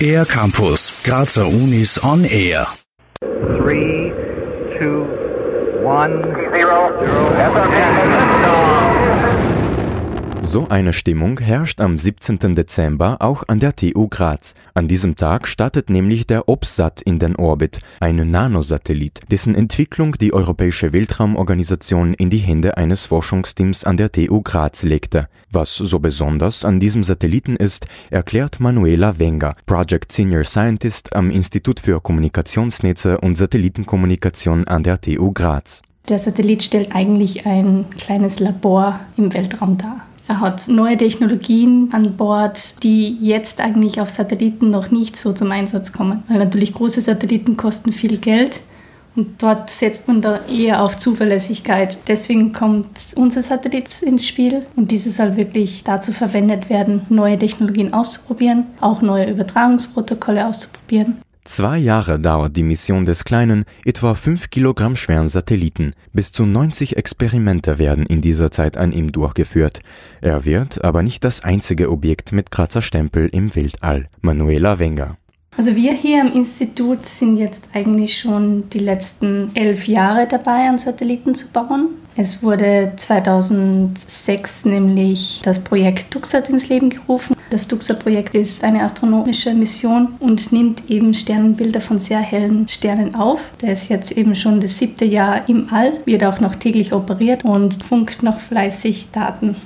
Air Campus, Grazer Unis on Air. 3, 2, 1, 0, 0. So eine Stimmung herrscht am 17. Dezember auch an der TU Graz. An diesem Tag startet nämlich der OPSAT in den Orbit, ein Nanosatellit, dessen Entwicklung die Europäische Weltraumorganisation in die Hände eines Forschungsteams an der TU Graz legte. Was so besonders an diesem Satelliten ist, erklärt Manuela Wenger, Project Senior Scientist am Institut für Kommunikationsnetze und Satellitenkommunikation an der TU Graz. Der Satellit stellt eigentlich ein kleines Labor im Weltraum dar. Er hat neue Technologien an Bord, die jetzt eigentlich auf Satelliten noch nicht so zum Einsatz kommen. Weil natürlich große Satelliten kosten viel Geld und dort setzt man da eher auf Zuverlässigkeit. Deswegen kommt unser Satellit ins Spiel und dieses soll wirklich dazu verwendet werden, neue Technologien auszuprobieren, auch neue Übertragungsprotokolle auszuprobieren. Zwei Jahre dauert die Mission des kleinen, etwa 5 Kilogramm schweren Satelliten. Bis zu 90 Experimente werden in dieser Zeit an ihm durchgeführt. Er wird aber nicht das einzige Objekt mit Kratzerstempel im Weltall. Manuela Wenger. Also wir hier am Institut sind jetzt eigentlich schon die letzten elf Jahre dabei, an Satelliten zu bauen. Es wurde 2006 nämlich das Projekt DuxSat ins Leben gerufen. Das DuxSat-Projekt ist eine astronomische Mission und nimmt eben Sternenbilder von sehr hellen Sternen auf. Der ist jetzt eben schon das siebte Jahr im All, wird auch noch täglich operiert und funkt noch fleißig Daten.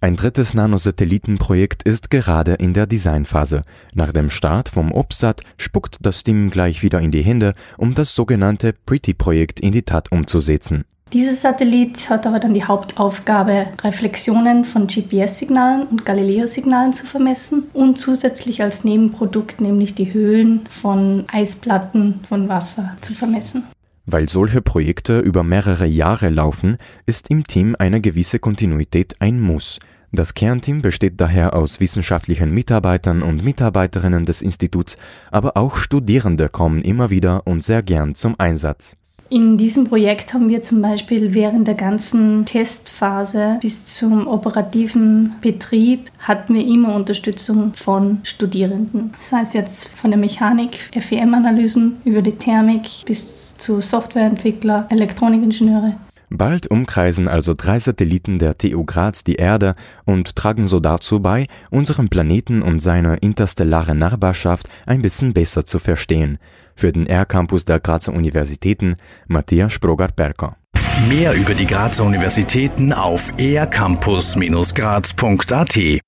Ein drittes Nanosatellitenprojekt ist gerade in der Designphase. Nach dem Start vom OPSAT spuckt das Team gleich wieder in die Hände, um das sogenannte Pretty-Projekt in die Tat umzusetzen. Dieses Satellit hat aber dann die Hauptaufgabe, Reflexionen von GPS-Signalen und Galileo-Signalen zu vermessen und zusätzlich als Nebenprodukt nämlich die Höhen von Eisplatten von Wasser zu vermessen. Weil solche Projekte über mehrere Jahre laufen, ist im Team eine gewisse Kontinuität ein Muss. Das Kernteam besteht daher aus wissenschaftlichen Mitarbeitern und Mitarbeiterinnen des Instituts, aber auch Studierende kommen immer wieder und sehr gern zum Einsatz. In diesem Projekt haben wir zum Beispiel während der ganzen Testphase bis zum operativen Betrieb hatten wir immer Unterstützung von Studierenden. Das heißt jetzt von der Mechanik, FEM-Analysen über die Thermik bis zu Softwareentwickler, Elektronikingenieure. Bald umkreisen also drei Satelliten der TU Graz die Erde und tragen so dazu bei, unseren Planeten und seine interstellare Nachbarschaft ein bisschen besser zu verstehen für den R-Campus der Grazer Universitäten Matthias Sprogart-Berker. Mehr über die Grazer Universitäten auf ercampus-graz.at